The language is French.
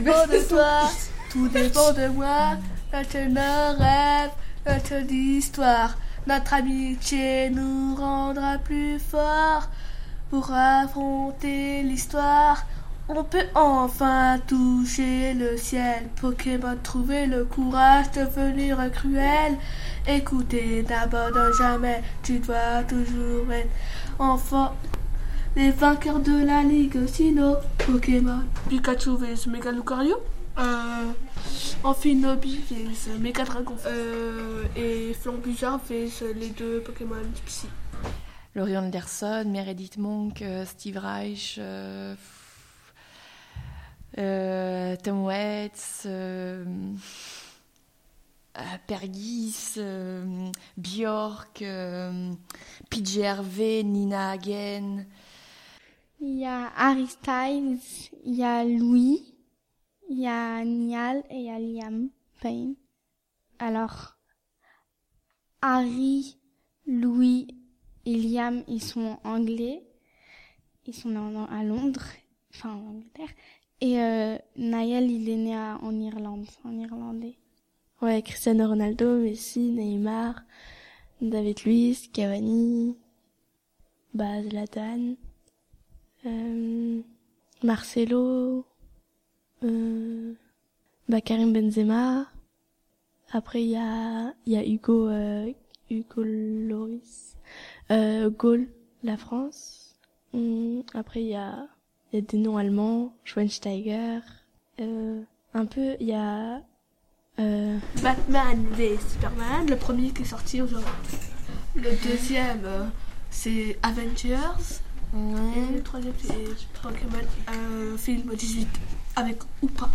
dépend de toi, tout dépend de moi. Notre rêve, notre histoire, notre amitié nous rendra plus forts pour affronter l'histoire. On peut enfin toucher le ciel. Pokémon, trouver le courage de devenir cruel. Écoutez, n'abandonne jamais, tu dois toujours être enfant. Les vainqueurs de la Ligue Sino, Pokémon. Pikachu vs Mega Lucario. Euh, Amphinobi vs Mega Dragon. Euh, et Flambuja vs les deux Pokémon Psy. Laurie Anderson, Meredith Monk, euh, Steve Reich, euh, euh, Tom Waits, euh, euh, Pergis, euh, Bjork, euh, PJ Harvey, Nina Hagen. Il y a Harry Styles, il y a Louis, il y a Niall et il y a Liam Payne. Alors, Harry, Louis et Liam, ils sont anglais. Ils sont nés à Londres, enfin en Angleterre. Et euh, Niall, il est né en Irlande, en irlandais. Ouais, Cristiano Ronaldo, Messi, Neymar, David Luiz, Cavani, bah, Zlatan, euh, Marcelo, euh, bah, Karim Benzema. Après, il y a, y a Hugo, euh, Hugo Loris, euh, la France. Hum, Après, il y a, y a des noms allemands, Schweinsteiger, euh, un peu, il y a, euh, Batman v Superman, le premier qui est sorti aujourd'hui. Le deuxième, c'est Avengers. Et le troisième, c'est Pokémon, un film 18 avec ou pas.